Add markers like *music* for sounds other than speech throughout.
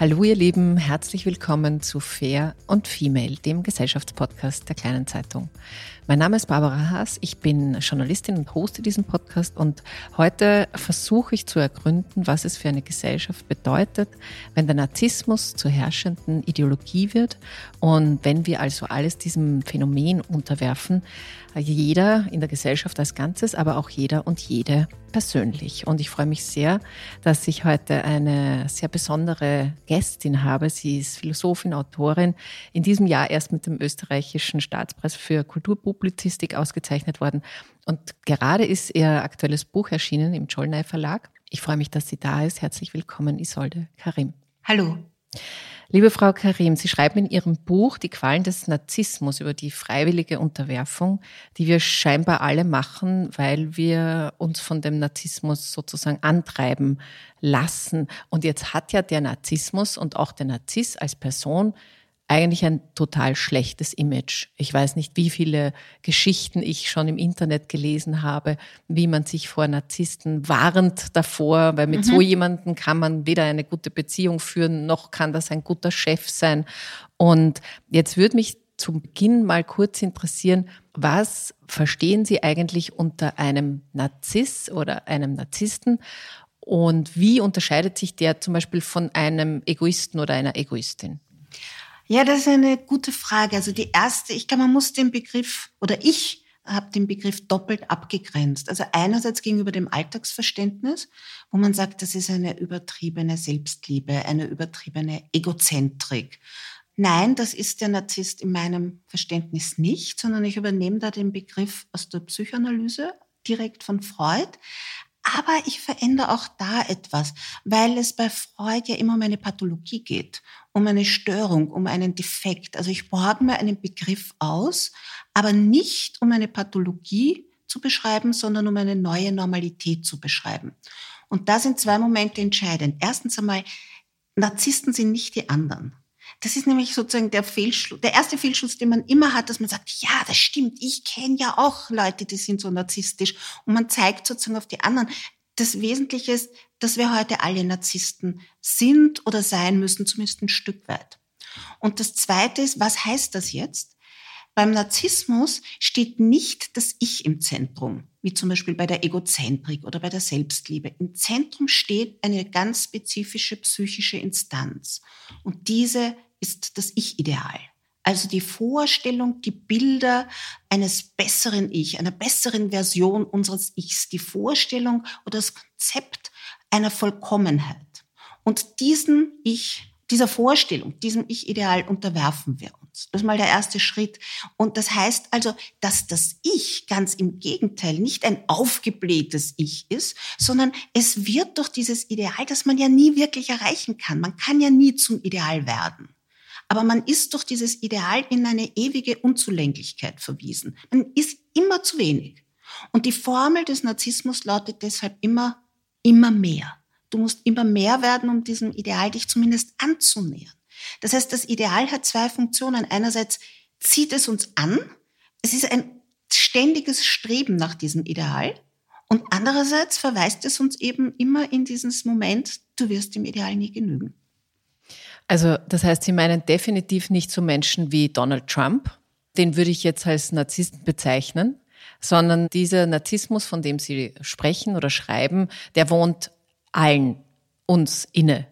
Hallo ihr Lieben, herzlich willkommen zu Fair und Female, dem Gesellschaftspodcast der kleinen Zeitung. Mein Name ist Barbara Haas, ich bin Journalistin und hoste diesen Podcast und heute versuche ich zu ergründen, was es für eine Gesellschaft bedeutet, wenn der Narzissmus zur herrschenden Ideologie wird und wenn wir also alles diesem Phänomen unterwerfen, jeder in der Gesellschaft als Ganzes, aber auch jeder und jede persönlich. Und ich freue mich sehr, dass ich heute eine sehr besondere Gästin habe. Sie ist Philosophin, Autorin, in diesem Jahr erst mit dem österreichischen Staatspreis für Kulturpublizistik ausgezeichnet worden. Und gerade ist ihr aktuelles Buch erschienen im Cholnay Verlag. Ich freue mich, dass sie da ist. Herzlich willkommen, Isolde Karim. Hallo. Liebe Frau Karim, Sie schreiben in Ihrem Buch Die Qualen des Narzissmus über die freiwillige Unterwerfung, die wir scheinbar alle machen, weil wir uns von dem Narzissmus sozusagen antreiben lassen. Und jetzt hat ja der Narzissmus und auch der Narziss als Person eigentlich ein total schlechtes Image. Ich weiß nicht, wie viele Geschichten ich schon im Internet gelesen habe, wie man sich vor Narzissten warnt davor, weil mit mhm. so jemandem kann man weder eine gute Beziehung führen, noch kann das ein guter Chef sein. Und jetzt würde mich zum Beginn mal kurz interessieren, was verstehen Sie eigentlich unter einem Narziss oder einem Narzissten? Und wie unterscheidet sich der zum Beispiel von einem Egoisten oder einer Egoistin? Ja, das ist eine gute Frage. Also die erste, ich glaube, man muss den Begriff oder ich habe den Begriff doppelt abgegrenzt. Also einerseits gegenüber dem Alltagsverständnis, wo man sagt, das ist eine übertriebene Selbstliebe, eine übertriebene Egozentrik. Nein, das ist der Narzisst in meinem Verständnis nicht, sondern ich übernehme da den Begriff aus der Psychoanalyse direkt von Freud. Aber ich verändere auch da etwas, weil es bei Freud ja immer um eine Pathologie geht, um eine Störung, um einen Defekt. Also ich borge mir einen Begriff aus, aber nicht um eine Pathologie zu beschreiben, sondern um eine neue Normalität zu beschreiben. Und da sind zwei Momente entscheidend. Erstens einmal, Narzissten sind nicht die anderen. Das ist nämlich sozusagen der Fehlschluss, der erste Fehlschluss, den man immer hat, dass man sagt, ja, das stimmt, ich kenne ja auch Leute, die sind so narzisstisch. Und man zeigt sozusagen auf die anderen. Das Wesentliche ist, dass wir heute alle Narzissten sind oder sein müssen, zumindest ein Stück weit. Und das Zweite ist, was heißt das jetzt? Beim Narzissmus steht nicht das Ich im Zentrum, wie zum Beispiel bei der Egozentrik oder bei der Selbstliebe. Im Zentrum steht eine ganz spezifische psychische Instanz. Und diese ist das Ich-Ideal. Also die Vorstellung, die Bilder eines besseren Ich, einer besseren Version unseres Ichs, die Vorstellung oder das Konzept einer Vollkommenheit. Und diesen Ich, dieser Vorstellung, diesem Ich-Ideal unterwerfen wir uns. Das ist mal der erste Schritt. Und das heißt also, dass das Ich ganz im Gegenteil nicht ein aufgeblähtes Ich ist, sondern es wird durch dieses Ideal, das man ja nie wirklich erreichen kann. Man kann ja nie zum Ideal werden. Aber man ist durch dieses Ideal in eine ewige Unzulänglichkeit verwiesen. Man ist immer zu wenig. Und die Formel des Narzissmus lautet deshalb immer, immer mehr. du musst immer mehr werden, um diesem Ideal dich zumindest anzunähern. Das heißt, das Ideal hat zwei Funktionen. Einerseits zieht es uns an. Es ist ein ständiges Streben nach diesem Ideal. Und andererseits verweist es uns eben immer in dieses Moment, du wirst dem Ideal nie genügen. Also das heißt, Sie meinen definitiv nicht so Menschen wie Donald Trump, den würde ich jetzt als Narzissten bezeichnen, sondern dieser Narzissmus, von dem Sie sprechen oder schreiben, der wohnt allen uns inne.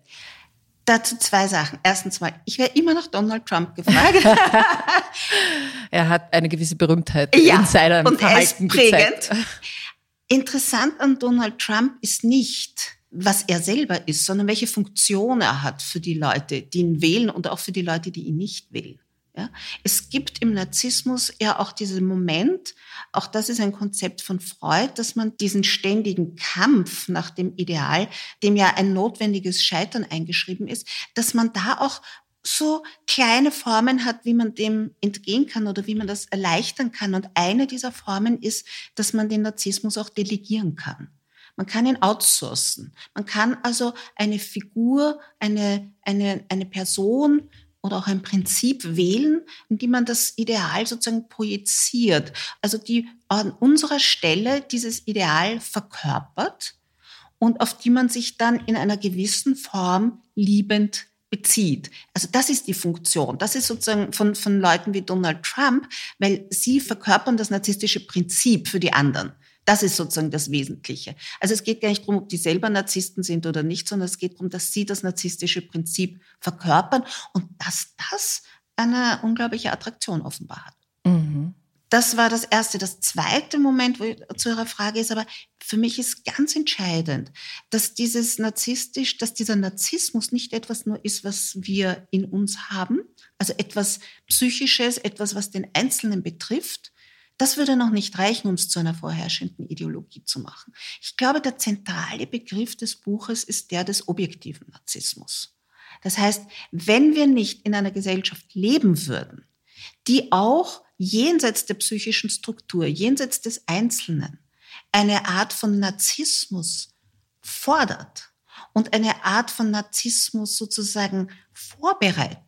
Dazu zwei Sachen. Erstens mal, ich werde immer nach Donald Trump gefragt. *laughs* er hat eine gewisse Berühmtheit ja, in seinem und Verhalten er ist prägend. Gezeigt. Interessant an Donald Trump ist nicht, was er selber ist, sondern welche Funktion er hat für die Leute, die ihn wählen und auch für die Leute, die ihn nicht wählen. Ja? Es gibt im Narzissmus ja auch diesen Moment, auch das ist ein Konzept von Freud, dass man diesen ständigen Kampf nach dem Ideal, dem ja ein notwendiges Scheitern eingeschrieben ist, dass man da auch so kleine Formen hat, wie man dem entgehen kann oder wie man das erleichtern kann. Und eine dieser Formen ist, dass man den Narzissmus auch delegieren kann. Man kann ihn outsourcen. Man kann also eine Figur, eine, eine, eine Person oder auch ein Prinzip wählen, in die man das Ideal sozusagen projiziert. Also die an unserer Stelle dieses Ideal verkörpert und auf die man sich dann in einer gewissen Form liebend bezieht. Also das ist die Funktion. Das ist sozusagen von, von Leuten wie Donald Trump, weil sie verkörpern das narzisstische Prinzip für die anderen. Das ist sozusagen das Wesentliche. Also es geht gar nicht darum, ob die selber Narzissten sind oder nicht, sondern es geht darum, dass sie das narzisstische Prinzip verkörpern und dass das eine unglaubliche Attraktion offenbar hat. Mhm. Das war das erste. Das zweite Moment ich, zu Ihrer Frage ist aber, für mich ist ganz entscheidend, dass dieses narzisstisch, dass dieser Narzissmus nicht etwas nur ist, was wir in uns haben, also etwas Psychisches, etwas, was den Einzelnen betrifft. Das würde noch nicht reichen, uns zu einer vorherrschenden Ideologie zu machen. Ich glaube, der zentrale Begriff des Buches ist der des objektiven Narzissmus. Das heißt, wenn wir nicht in einer Gesellschaft leben würden, die auch jenseits der psychischen Struktur, jenseits des Einzelnen, eine Art von Narzissmus fordert und eine Art von Narzissmus sozusagen vorbereitet.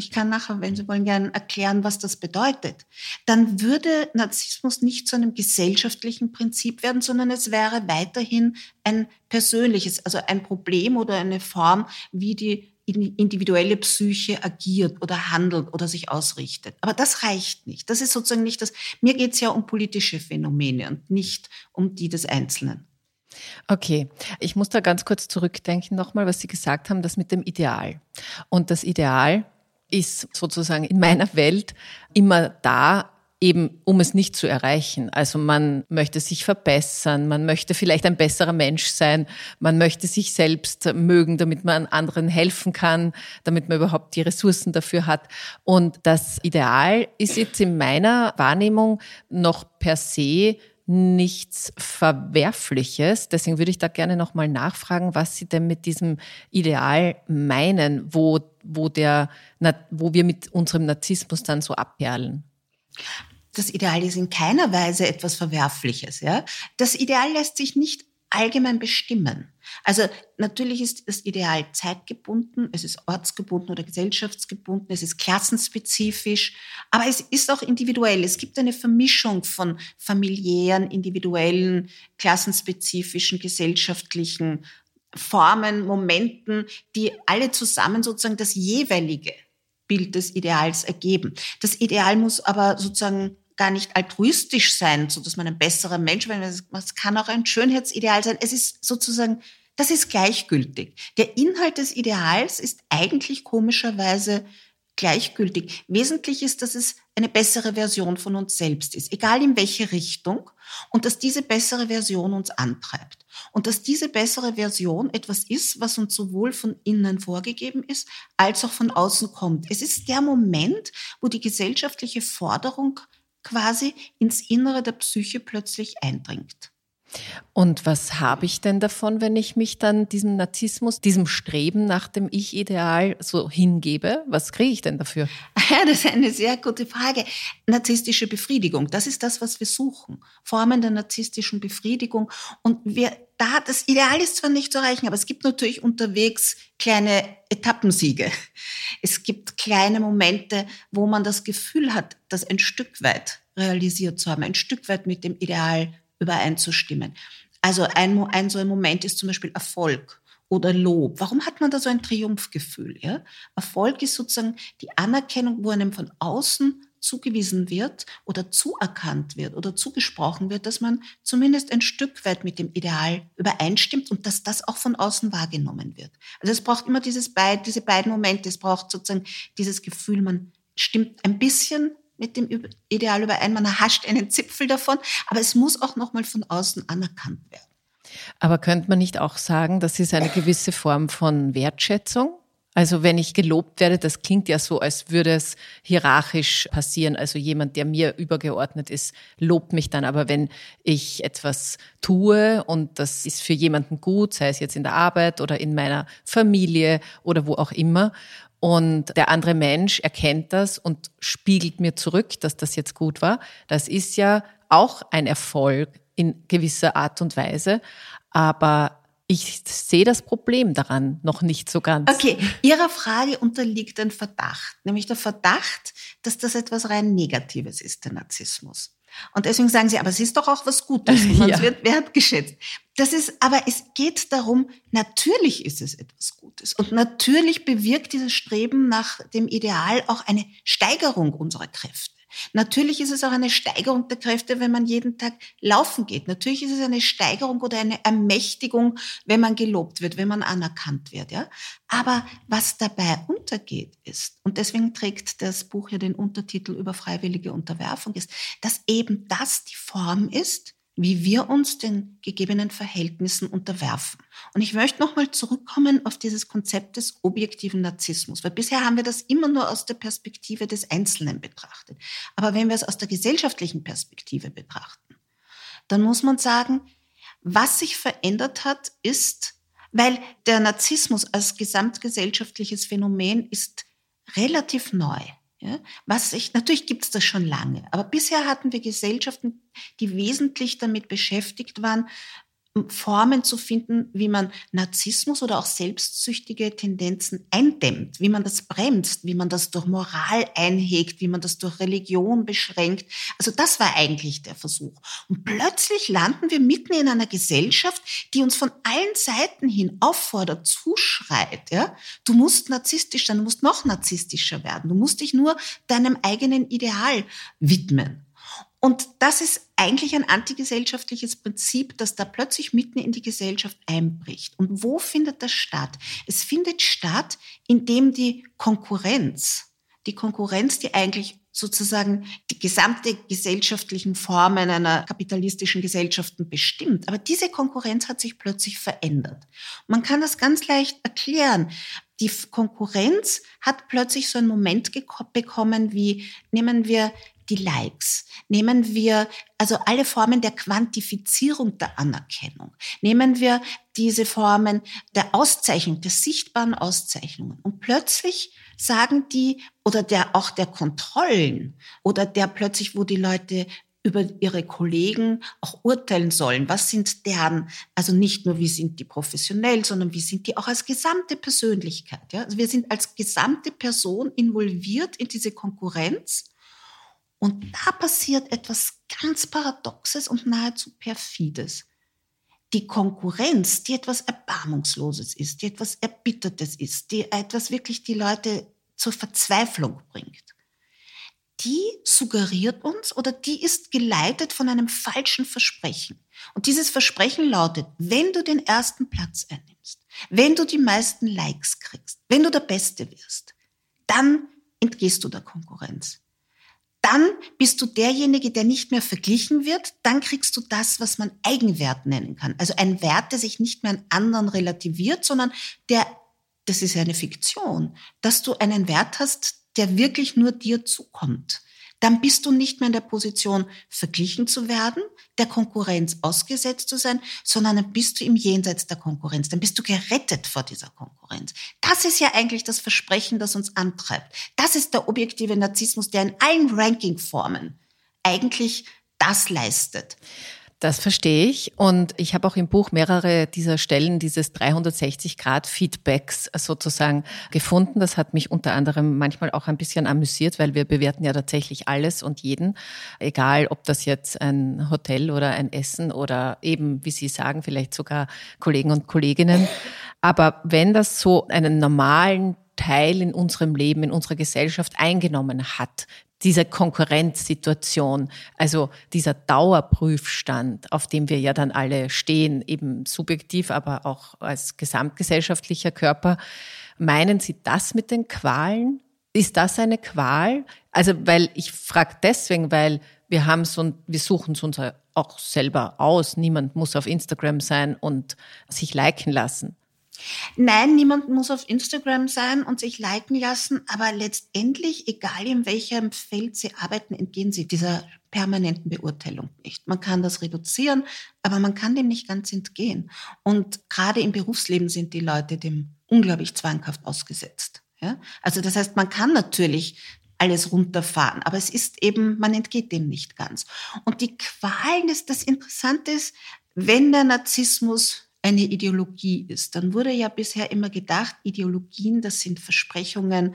Ich kann nachher, wenn Sie wollen, gerne erklären, was das bedeutet. Dann würde Narzissmus nicht zu einem gesellschaftlichen Prinzip werden, sondern es wäre weiterhin ein persönliches, also ein Problem oder eine Form, wie die individuelle Psyche agiert oder handelt oder sich ausrichtet. Aber das reicht nicht. Das ist sozusagen nicht das. Mir geht es ja um politische Phänomene und nicht um die des Einzelnen. Okay, ich muss da ganz kurz zurückdenken nochmal, was Sie gesagt haben, das mit dem Ideal. Und das Ideal ist sozusagen in meiner Welt immer da, eben um es nicht zu erreichen. Also man möchte sich verbessern, man möchte vielleicht ein besserer Mensch sein, man möchte sich selbst mögen, damit man anderen helfen kann, damit man überhaupt die Ressourcen dafür hat. Und das Ideal ist jetzt in meiner Wahrnehmung noch per se nichts Verwerfliches. Deswegen würde ich da gerne nochmal nachfragen, was Sie denn mit diesem Ideal meinen, wo, wo, der, wo wir mit unserem Narzissmus dann so abperlen das Ideal ist in keiner Weise etwas Verwerfliches. Ja? Das Ideal lässt sich nicht allgemein bestimmen. Also natürlich ist das Ideal zeitgebunden, es ist ortsgebunden oder gesellschaftsgebunden, es ist klassenspezifisch, aber es ist auch individuell. Es gibt eine Vermischung von familiären, individuellen, klassenspezifischen, gesellschaftlichen Formen, Momenten, die alle zusammen sozusagen das jeweilige Bild des Ideals ergeben. Das Ideal muss aber sozusagen gar nicht altruistisch sein, so dass man ein besserer Mensch wird. Es kann auch ein Schönheitsideal sein. Es ist sozusagen, das ist gleichgültig. Der Inhalt des Ideals ist eigentlich komischerweise gleichgültig. Wesentlich ist, dass es eine bessere Version von uns selbst ist, egal in welche Richtung, und dass diese bessere Version uns antreibt. Und dass diese bessere Version etwas ist, was uns sowohl von innen vorgegeben ist, als auch von außen kommt. Es ist der Moment, wo die gesellschaftliche Forderung quasi ins Innere der Psyche plötzlich eindringt. Und was habe ich denn davon, wenn ich mich dann diesem Narzissmus, diesem Streben nach dem Ich-Ideal so hingebe? Was kriege ich denn dafür? Ja, *laughs* das ist eine sehr gute Frage. Narzisstische Befriedigung, das ist das, was wir suchen. Formen der narzisstischen Befriedigung. Und wir, da, das Ideal ist zwar nicht zu erreichen, aber es gibt natürlich unterwegs kleine Etappensiege. Es gibt kleine Momente, wo man das Gefühl hat, das ein Stück weit realisiert zu haben, ein Stück weit mit dem Ideal übereinzustimmen. Also ein, ein so ein Moment ist zum Beispiel Erfolg oder Lob. Warum hat man da so ein Triumphgefühl? Ja? Erfolg ist sozusagen die Anerkennung, wo einem von außen zugewiesen wird oder zuerkannt wird oder zugesprochen wird, dass man zumindest ein Stück weit mit dem Ideal übereinstimmt und dass das auch von außen wahrgenommen wird. Also es braucht immer dieses beid, diese beiden Momente. Es braucht sozusagen dieses Gefühl, man stimmt ein bisschen mit dem Ideal überein, man erhascht einen Zipfel davon, aber es muss auch nochmal von außen anerkannt werden. Aber könnte man nicht auch sagen, das ist eine gewisse Form von Wertschätzung? Also wenn ich gelobt werde, das klingt ja so, als würde es hierarchisch passieren. Also jemand, der mir übergeordnet ist, lobt mich dann. Aber wenn ich etwas tue und das ist für jemanden gut, sei es jetzt in der Arbeit oder in meiner Familie oder wo auch immer, und der andere Mensch erkennt das und spiegelt mir zurück, dass das jetzt gut war, das ist ja auch ein Erfolg in gewisser Art und Weise. Aber ich sehe das Problem daran noch nicht so ganz. Okay, Ihrer Frage unterliegt ein Verdacht, nämlich der Verdacht, dass das etwas rein Negatives ist, der Narzissmus. Und deswegen sagen sie, aber es ist doch auch was Gutes *laughs* und ja. wird wertgeschätzt. Das ist, aber es geht darum, natürlich ist es etwas Gutes. Und natürlich bewirkt dieses Streben nach dem Ideal auch eine Steigerung unserer Kräfte. Natürlich ist es auch eine Steigerung der Kräfte, wenn man jeden Tag laufen geht. Natürlich ist es eine Steigerung oder eine Ermächtigung, wenn man gelobt wird, wenn man anerkannt wird, ja. Aber was dabei untergeht ist, und deswegen trägt das Buch ja den Untertitel über freiwillige Unterwerfung ist, dass eben das die Form ist, wie wir uns den gegebenen Verhältnissen unterwerfen. Und ich möchte nochmal zurückkommen auf dieses Konzept des objektiven Narzissmus, weil bisher haben wir das immer nur aus der Perspektive des Einzelnen betrachtet. Aber wenn wir es aus der gesellschaftlichen Perspektive betrachten, dann muss man sagen, was sich verändert hat, ist, weil der Narzissmus als gesamtgesellschaftliches Phänomen ist relativ neu. Ja, was ich, natürlich gibt es das schon lange, aber bisher hatten wir Gesellschaften, die wesentlich damit beschäftigt waren, Formen zu finden, wie man Narzissmus oder auch selbstsüchtige Tendenzen eindämmt, wie man das bremst, wie man das durch Moral einhegt, wie man das durch Religion beschränkt. Also das war eigentlich der Versuch. Und plötzlich landen wir mitten in einer Gesellschaft, die uns von allen Seiten hin auffordert, zuschreit. Ja? Du musst narzisstisch sein, du musst noch narzisstischer werden, du musst dich nur deinem eigenen Ideal widmen. Und das ist eigentlich ein antigesellschaftliches Prinzip, das da plötzlich mitten in die Gesellschaft einbricht. Und wo findet das statt? Es findet statt, indem die Konkurrenz, die Konkurrenz, die eigentlich sozusagen die gesamte gesellschaftlichen Formen einer kapitalistischen Gesellschaften bestimmt. Aber diese Konkurrenz hat sich plötzlich verändert. Man kann das ganz leicht erklären. Die Konkurrenz hat plötzlich so einen Moment bekommen wie, nehmen wir die Likes, nehmen wir also alle Formen der Quantifizierung der Anerkennung, nehmen wir diese Formen der Auszeichnung, der sichtbaren Auszeichnungen und plötzlich sagen die oder der auch der Kontrollen oder der plötzlich, wo die Leute über ihre Kollegen auch urteilen sollen. Was sind deren, also nicht nur wie sind die professionell, sondern wie sind die auch als gesamte Persönlichkeit. Ja? Also wir sind als gesamte Person involviert in diese Konkurrenz und da passiert etwas ganz Paradoxes und nahezu Perfides. Die Konkurrenz, die etwas Erbarmungsloses ist, die etwas Erbittertes ist, die etwas wirklich die Leute zur Verzweiflung bringt, die suggeriert uns oder die ist geleitet von einem falschen Versprechen. Und dieses Versprechen lautet, wenn du den ersten Platz einnimmst, wenn du die meisten Likes kriegst, wenn du der Beste wirst, dann entgehst du der Konkurrenz dann bist du derjenige, der nicht mehr verglichen wird, dann kriegst du das, was man Eigenwert nennen kann. Also ein Wert, der sich nicht mehr an anderen relativiert, sondern der, das ist ja eine Fiktion, dass du einen Wert hast, der wirklich nur dir zukommt, dann bist du nicht mehr in der Position, verglichen zu werden, der Konkurrenz ausgesetzt zu sein, sondern dann bist du im Jenseits der Konkurrenz. Dann bist du gerettet vor dieser Konkurrenz. Das ist ja eigentlich das Versprechen, das uns antreibt. Das ist der objektive Narzissmus, der in allen Rankingformen eigentlich das leistet. Das verstehe ich. Und ich habe auch im Buch mehrere dieser Stellen dieses 360-Grad-Feedbacks sozusagen gefunden. Das hat mich unter anderem manchmal auch ein bisschen amüsiert, weil wir bewerten ja tatsächlich alles und jeden, egal ob das jetzt ein Hotel oder ein Essen oder eben, wie Sie sagen, vielleicht sogar Kollegen und Kolleginnen. Aber wenn das so einen normalen Teil in unserem Leben, in unserer Gesellschaft eingenommen hat, diese Konkurrenzsituation, also dieser Dauerprüfstand, auf dem wir ja dann alle stehen, eben subjektiv, aber auch als gesamtgesellschaftlicher Körper. Meinen Sie das mit den Qualen? Ist das eine Qual? Also, weil ich frage deswegen, weil wir haben so, wir suchen es uns auch selber aus. Niemand muss auf Instagram sein und sich liken lassen. Nein, niemand muss auf Instagram sein und sich liken lassen, aber letztendlich, egal in welchem Feld Sie arbeiten, entgehen Sie dieser permanenten Beurteilung nicht. Man kann das reduzieren, aber man kann dem nicht ganz entgehen. Und gerade im Berufsleben sind die Leute dem unglaublich zwanghaft ausgesetzt. Ja? Also das heißt, man kann natürlich alles runterfahren, aber es ist eben, man entgeht dem nicht ganz. Und die Qualen ist das Interessante ist, wenn der Narzissmus eine Ideologie ist. Dann wurde ja bisher immer gedacht, Ideologien, das sind Versprechungen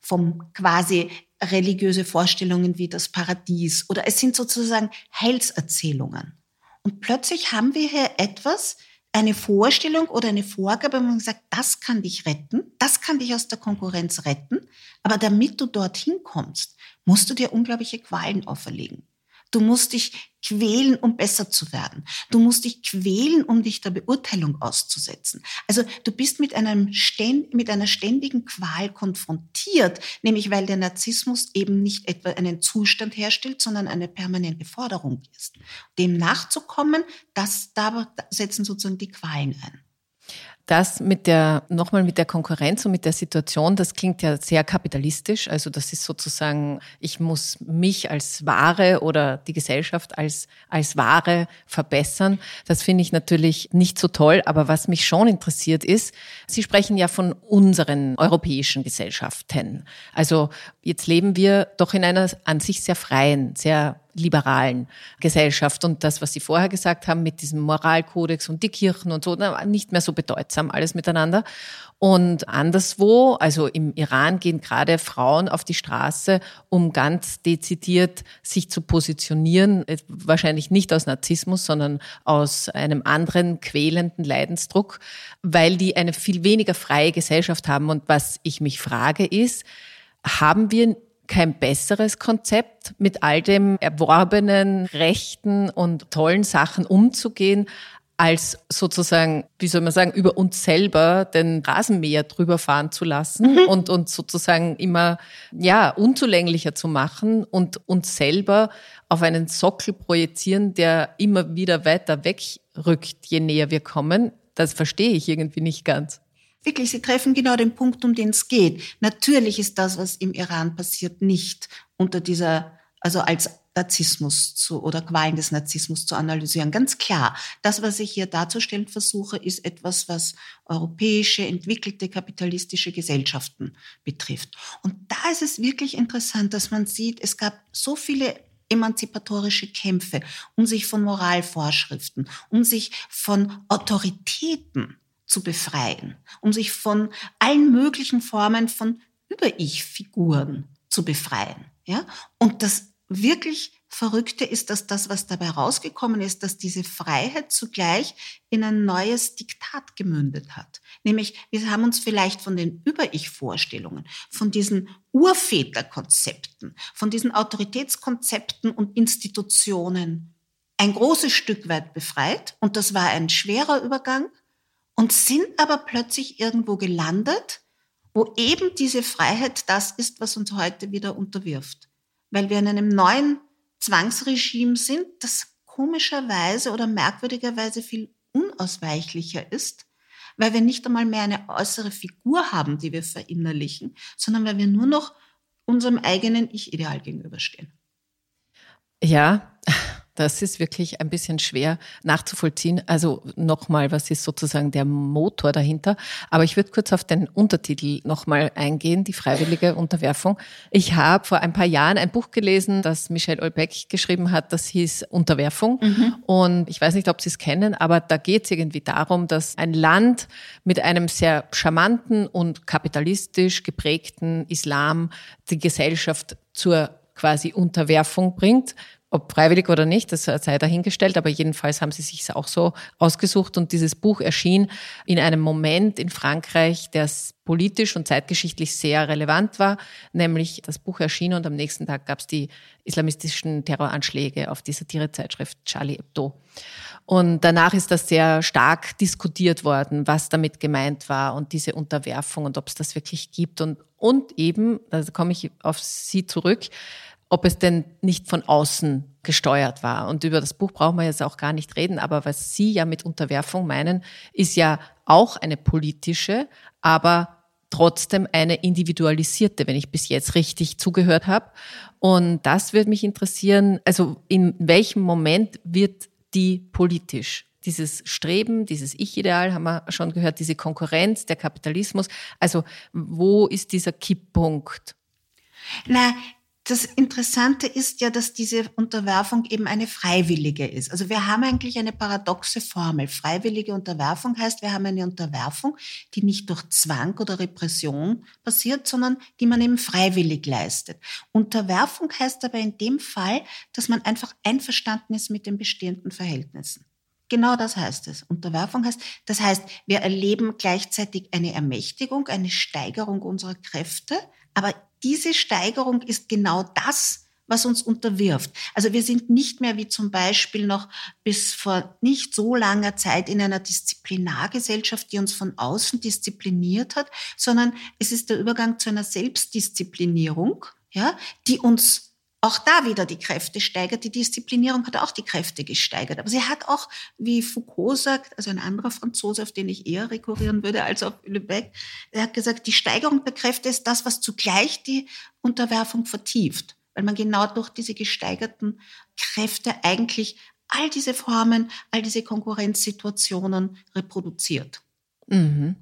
vom quasi religiöse Vorstellungen wie das Paradies oder es sind sozusagen Heilserzählungen. Und plötzlich haben wir hier etwas, eine Vorstellung oder eine Vorgabe, wo man sagt, das kann dich retten, das kann dich aus der Konkurrenz retten, aber damit du dorthin kommst, musst du dir unglaubliche Qualen auferlegen. Du musst dich quälen, um besser zu werden. Du musst dich quälen, um dich der Beurteilung auszusetzen. Also du bist mit, einem ständ, mit einer ständigen Qual konfrontiert, nämlich weil der Narzissmus eben nicht etwa einen Zustand herstellt, sondern eine permanente Forderung ist. Dem nachzukommen, das, da setzen sozusagen die Qualen ein. Das mit der, nochmal mit der Konkurrenz und mit der Situation, das klingt ja sehr kapitalistisch. Also das ist sozusagen, ich muss mich als Ware oder die Gesellschaft als, als Ware verbessern. Das finde ich natürlich nicht so toll. Aber was mich schon interessiert ist, Sie sprechen ja von unseren europäischen Gesellschaften. Also jetzt leben wir doch in einer an sich sehr freien, sehr liberalen Gesellschaft. Und das, was Sie vorher gesagt haben mit diesem Moralkodex und die Kirchen und so, nicht mehr so bedeutsam alles miteinander. Und anderswo, also im Iran gehen gerade Frauen auf die Straße, um ganz dezidiert sich zu positionieren, äh, wahrscheinlich nicht aus Narzissmus, sondern aus einem anderen quälenden Leidensdruck, weil die eine viel weniger freie Gesellschaft haben. Und was ich mich frage ist, haben wir kein besseres Konzept, mit all dem erworbenen Rechten und tollen Sachen umzugehen, als sozusagen, wie soll man sagen, über uns selber den Rasenmäher drüber fahren zu lassen mhm. und uns sozusagen immer, ja, unzulänglicher zu machen und uns selber auf einen Sockel projizieren, der immer wieder weiter wegrückt, je näher wir kommen. Das verstehe ich irgendwie nicht ganz. Wirklich, Sie treffen genau den Punkt, um den es geht. Natürlich ist das, was im Iran passiert, nicht unter dieser, also als Narzissmus zu, oder Qualen des Narzissmus zu analysieren. Ganz klar. Das, was ich hier darzustellen versuche, ist etwas, was europäische, entwickelte kapitalistische Gesellschaften betrifft. Und da ist es wirklich interessant, dass man sieht, es gab so viele emanzipatorische Kämpfe, um sich von Moralvorschriften, um sich von Autoritäten zu befreien, um sich von allen möglichen Formen von Über-Ich-Figuren zu befreien. Ja? Und das wirklich Verrückte ist, dass das, was dabei rausgekommen ist, dass diese Freiheit zugleich in ein neues Diktat gemündet hat. Nämlich, wir haben uns vielleicht von den Über-Ich-Vorstellungen, von diesen Urväterkonzepten, von diesen Autoritätskonzepten und Institutionen ein großes Stück weit befreit. Und das war ein schwerer Übergang und sind aber plötzlich irgendwo gelandet, wo eben diese Freiheit das ist, was uns heute wieder unterwirft. Weil wir in einem neuen Zwangsregime sind, das komischerweise oder merkwürdigerweise viel unausweichlicher ist, weil wir nicht einmal mehr eine äußere Figur haben, die wir verinnerlichen, sondern weil wir nur noch unserem eigenen Ich-Ideal gegenüberstehen. Ja, das ist wirklich ein bisschen schwer nachzuvollziehen. Also nochmal, was ist sozusagen der Motor dahinter? Aber ich würde kurz auf den Untertitel nochmal eingehen, die freiwillige Unterwerfung. Ich habe vor ein paar Jahren ein Buch gelesen, das Michel Olbeck geschrieben hat, das hieß Unterwerfung. Mhm. Und ich weiß nicht, ob Sie es kennen, aber da geht es irgendwie darum, dass ein Land mit einem sehr charmanten und kapitalistisch geprägten Islam die Gesellschaft zur quasi Unterwerfung bringt ob freiwillig oder nicht, das sei dahingestellt, aber jedenfalls haben sie sich auch so ausgesucht und dieses Buch erschien in einem Moment in Frankreich, der politisch und zeitgeschichtlich sehr relevant war, nämlich das Buch erschien und am nächsten Tag gab es die islamistischen Terroranschläge auf die Satirezeitschrift Charlie Hebdo. Und danach ist das sehr stark diskutiert worden, was damit gemeint war und diese Unterwerfung und ob es das wirklich gibt und, und eben, da komme ich auf Sie zurück, ob es denn nicht von außen gesteuert war. Und über das Buch brauchen wir jetzt auch gar nicht reden. Aber was Sie ja mit Unterwerfung meinen, ist ja auch eine politische, aber trotzdem eine individualisierte, wenn ich bis jetzt richtig zugehört habe. Und das würde mich interessieren, also in welchem Moment wird die politisch? Dieses Streben, dieses Ich-Ideal haben wir schon gehört, diese Konkurrenz, der Kapitalismus. Also wo ist dieser Kipppunkt? Na, das Interessante ist ja, dass diese Unterwerfung eben eine freiwillige ist. Also wir haben eigentlich eine paradoxe Formel. Freiwillige Unterwerfung heißt, wir haben eine Unterwerfung, die nicht durch Zwang oder Repression passiert, sondern die man eben freiwillig leistet. Unterwerfung heißt aber in dem Fall, dass man einfach einverstanden ist mit den bestehenden Verhältnissen. Genau das heißt es. Unterwerfung heißt, das heißt, wir erleben gleichzeitig eine Ermächtigung, eine Steigerung unserer Kräfte, aber diese Steigerung ist genau das, was uns unterwirft. Also wir sind nicht mehr wie zum Beispiel noch bis vor nicht so langer Zeit in einer Disziplinargesellschaft, die uns von außen diszipliniert hat, sondern es ist der Übergang zu einer Selbstdisziplinierung, ja, die uns auch da wieder die Kräfte steigert. Die Disziplinierung hat auch die Kräfte gesteigert. Aber sie hat auch, wie Foucault sagt, also ein anderer Franzose, auf den ich eher rekurrieren würde als auf Lübeck, er hat gesagt, die Steigerung der Kräfte ist das, was zugleich die Unterwerfung vertieft. Weil man genau durch diese gesteigerten Kräfte eigentlich all diese Formen, all diese Konkurrenzsituationen reproduziert. Mhm.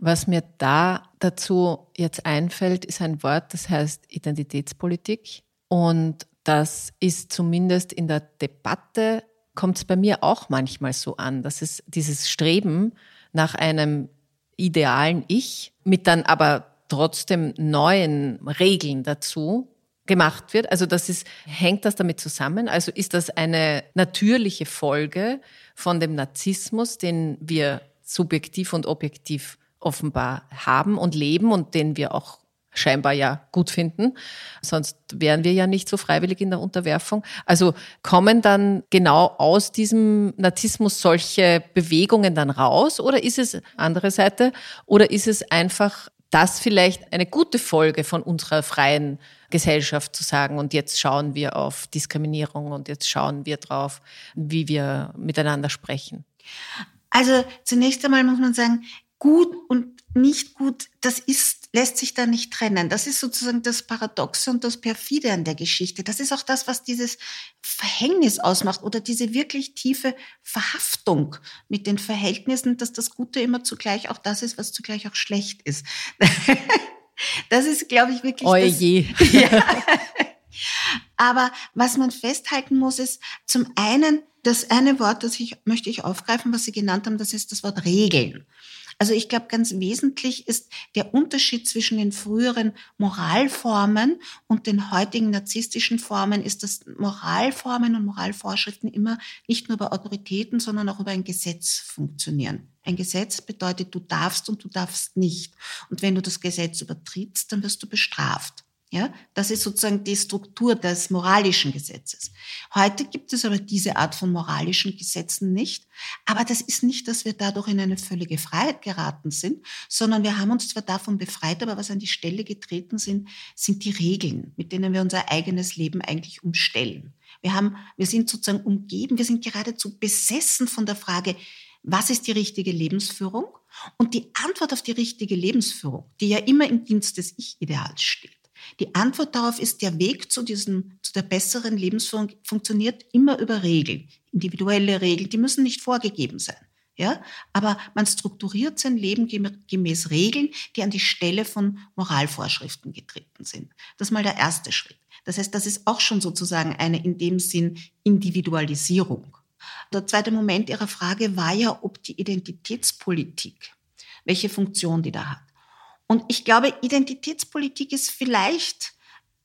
Was mir da dazu jetzt einfällt, ist ein Wort, das heißt Identitätspolitik. Und das ist zumindest in der Debatte, kommt es bei mir auch manchmal so an, dass es dieses Streben nach einem idealen Ich mit dann aber trotzdem neuen Regeln dazu gemacht wird. Also das ist, hängt das damit zusammen? Also ist das eine natürliche Folge von dem Narzissmus, den wir subjektiv und objektiv offenbar haben und leben und den wir auch scheinbar ja gut finden. Sonst wären wir ja nicht so freiwillig in der Unterwerfung. Also kommen dann genau aus diesem Narzissmus solche Bewegungen dann raus oder ist es andere Seite oder ist es einfach das vielleicht eine gute Folge von unserer freien Gesellschaft zu sagen und jetzt schauen wir auf Diskriminierung und jetzt schauen wir drauf, wie wir miteinander sprechen? Also zunächst einmal muss man sagen, gut und nicht gut, das ist, lässt sich da nicht trennen. Das ist sozusagen das Paradoxe und das Perfide an der Geschichte. Das ist auch das, was dieses Verhängnis ausmacht oder diese wirklich tiefe Verhaftung mit den Verhältnissen, dass das Gute immer zugleich auch das ist, was zugleich auch schlecht ist. *laughs* Das ist, glaube ich, wirklich. Oje. Das, *laughs* ja. Aber was man festhalten muss, ist zum einen, das eine Wort, das ich möchte ich aufgreifen, was Sie genannt haben, das ist das Wort Regeln. Also ich glaube, ganz wesentlich ist der Unterschied zwischen den früheren Moralformen und den heutigen narzisstischen Formen, ist, dass Moralformen und Moralvorschriften immer nicht nur über Autoritäten, sondern auch über ein Gesetz funktionieren. Ein Gesetz bedeutet, du darfst und du darfst nicht. Und wenn du das Gesetz übertrittst, dann wirst du bestraft. Ja, das ist sozusagen die Struktur des moralischen Gesetzes. Heute gibt es aber diese Art von moralischen Gesetzen nicht. Aber das ist nicht, dass wir dadurch in eine völlige Freiheit geraten sind, sondern wir haben uns zwar davon befreit, aber was an die Stelle getreten sind, sind die Regeln, mit denen wir unser eigenes Leben eigentlich umstellen. Wir haben, wir sind sozusagen umgeben, wir sind geradezu besessen von der Frage, was ist die richtige Lebensführung? Und die Antwort auf die richtige Lebensführung, die ja immer im Dienst des Ich-Ideals steht, Die Antwort darauf ist, der Weg zu diesem, zu der besseren Lebensführung funktioniert immer über Regeln, individuelle Regeln, die müssen nicht vorgegeben sein. Ja, aber man strukturiert sein Leben gemäß Regeln, die an die Stelle von Moralvorschriften getreten sind. Das ist mal der erste Schritt. Das heißt, das ist auch schon sozusagen eine in dem Sinn Individualisierung. Der zweite Moment Ihrer Frage war ja, ob die Identitätspolitik, welche Funktion die da hat. Und ich glaube, Identitätspolitik ist vielleicht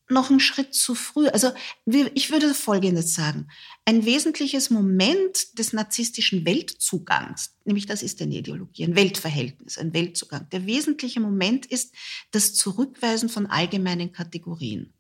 noch ein Schritt zu früh. Also ich würde Folgendes sagen. Ein wesentliches Moment des narzisstischen Weltzugangs, nämlich das ist eine Ideologie, ein Weltverhältnis, ein Weltzugang. Der wesentliche Moment ist das Zurückweisen von allgemeinen Kategorien.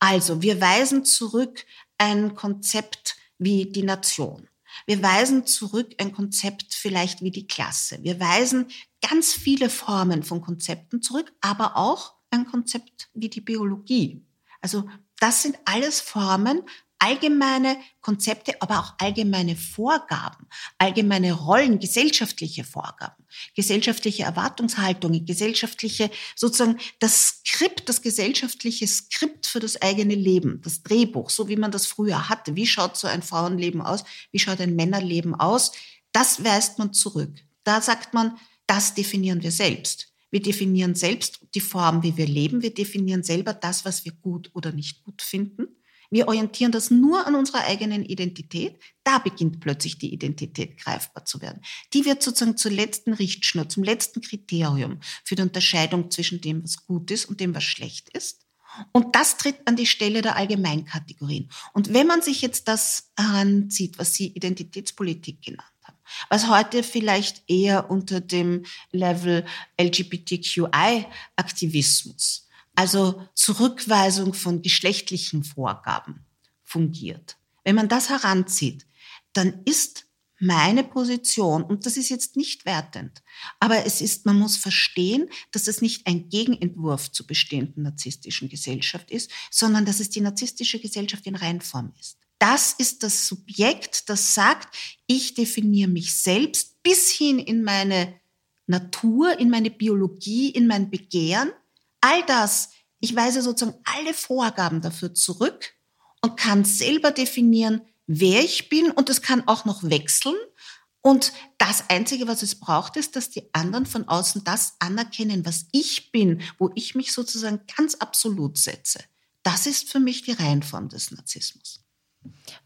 Also wir weisen zurück ein Konzept wie die Nation. Wir weisen zurück ein Konzept vielleicht wie die Klasse. Wir weisen ganz viele Formen von Konzepten zurück, aber auch ein Konzept wie die Biologie. Also das sind alles Formen, allgemeine Konzepte, aber auch allgemeine Vorgaben, allgemeine Rollen, gesellschaftliche Vorgaben, gesellschaftliche Erwartungshaltungen, gesellschaftliche, sozusagen das Skript, das gesellschaftliche Skript für das eigene Leben, das Drehbuch, so wie man das früher hatte. Wie schaut so ein Frauenleben aus? Wie schaut ein Männerleben aus? Das weist man zurück. Da sagt man, das definieren wir selbst. Wir definieren selbst die Form, wie wir leben. Wir definieren selber das, was wir gut oder nicht gut finden. Wir orientieren das nur an unserer eigenen Identität. Da beginnt plötzlich die Identität greifbar zu werden. Die wird sozusagen zur letzten Richtschnur, zum letzten Kriterium für die Unterscheidung zwischen dem, was gut ist und dem, was schlecht ist. Und das tritt an die Stelle der Allgemeinkategorien. Und wenn man sich jetzt das heranzieht, was Sie Identitätspolitik genannt was heute vielleicht eher unter dem Level LGBTQI-Aktivismus, also Zurückweisung von geschlechtlichen Vorgaben, fungiert. Wenn man das heranzieht, dann ist meine Position, und das ist jetzt nicht wertend, aber es ist, man muss verstehen, dass es nicht ein Gegenentwurf zur bestehenden narzisstischen Gesellschaft ist, sondern dass es die narzisstische Gesellschaft in Reinform ist. Das ist das Subjekt, das sagt, ich definiere mich selbst bis hin in meine Natur, in meine Biologie, in mein Begehren. All das, ich weise sozusagen alle Vorgaben dafür zurück und kann selber definieren, wer ich bin und es kann auch noch wechseln. Und das Einzige, was es braucht, ist, dass die anderen von außen das anerkennen, was ich bin, wo ich mich sozusagen ganz absolut setze. Das ist für mich die Reihenform des Narzissmus.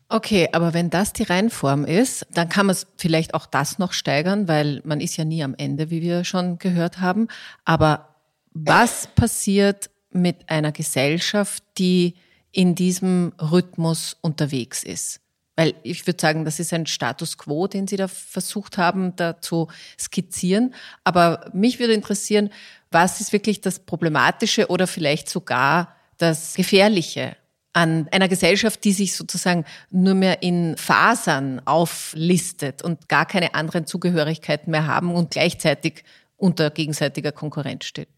Okay, aber wenn das die Reinform ist, dann kann man vielleicht auch das noch steigern, weil man ist ja nie am Ende, wie wir schon gehört haben. Aber was passiert mit einer Gesellschaft, die in diesem Rhythmus unterwegs ist? Weil ich würde sagen, das ist ein Status quo, den Sie da versucht haben, da zu skizzieren. Aber mich würde interessieren, was ist wirklich das Problematische oder vielleicht sogar das Gefährliche an einer Gesellschaft, die sich sozusagen nur mehr in Fasern auflistet und gar keine anderen Zugehörigkeiten mehr haben und gleichzeitig unter gegenseitiger Konkurrenz steht?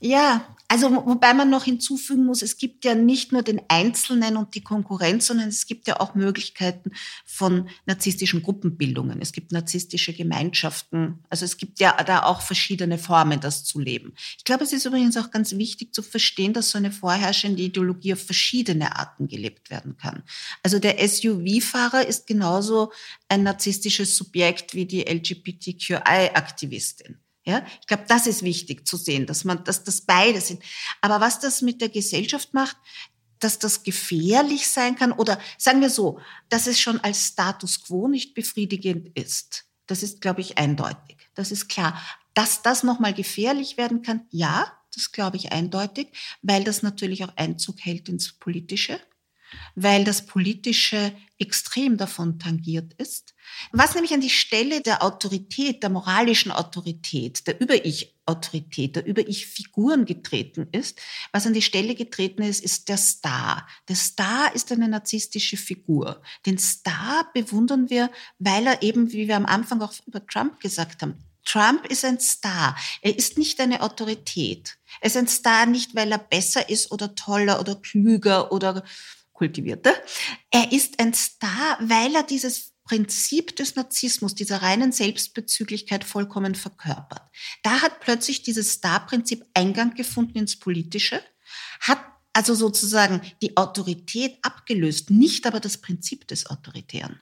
Ja, also wobei man noch hinzufügen muss, es gibt ja nicht nur den Einzelnen und die Konkurrenz, sondern es gibt ja auch Möglichkeiten von narzisstischen Gruppenbildungen. Es gibt narzisstische Gemeinschaften. Also es gibt ja da auch verschiedene Formen, das zu leben. Ich glaube, es ist übrigens auch ganz wichtig zu verstehen, dass so eine vorherrschende Ideologie auf verschiedene Arten gelebt werden kann. Also der SUV-Fahrer ist genauso ein narzisstisches Subjekt wie die LGBTQI-Aktivistin. Ja, ich glaube, das ist wichtig zu sehen, dass man, dass das beide sind. Aber was das mit der Gesellschaft macht, dass das gefährlich sein kann oder sagen wir so, dass es schon als Status quo nicht befriedigend ist. Das ist, glaube ich, eindeutig. Das ist klar. Dass das nochmal gefährlich werden kann, ja, das glaube ich eindeutig, weil das natürlich auch Einzug hält ins Politische weil das Politische extrem davon tangiert ist. Was nämlich an die Stelle der Autorität, der moralischen Autorität, der Über-Ich-Autorität, der Über-Ich-Figuren getreten ist, was an die Stelle getreten ist, ist der Star. Der Star ist eine narzisstische Figur. Den Star bewundern wir, weil er eben, wie wir am Anfang auch über Trump gesagt haben, Trump ist ein Star. Er ist nicht eine Autorität. Er ist ein Star nicht, weil er besser ist oder toller oder klüger oder kultivierter. Er ist ein Star, weil er dieses Prinzip des Narzissmus, dieser reinen Selbstbezüglichkeit vollkommen verkörpert. Da hat plötzlich dieses Star-Prinzip Eingang gefunden ins Politische, hat also sozusagen die Autorität abgelöst, nicht aber das Prinzip des Autoritären.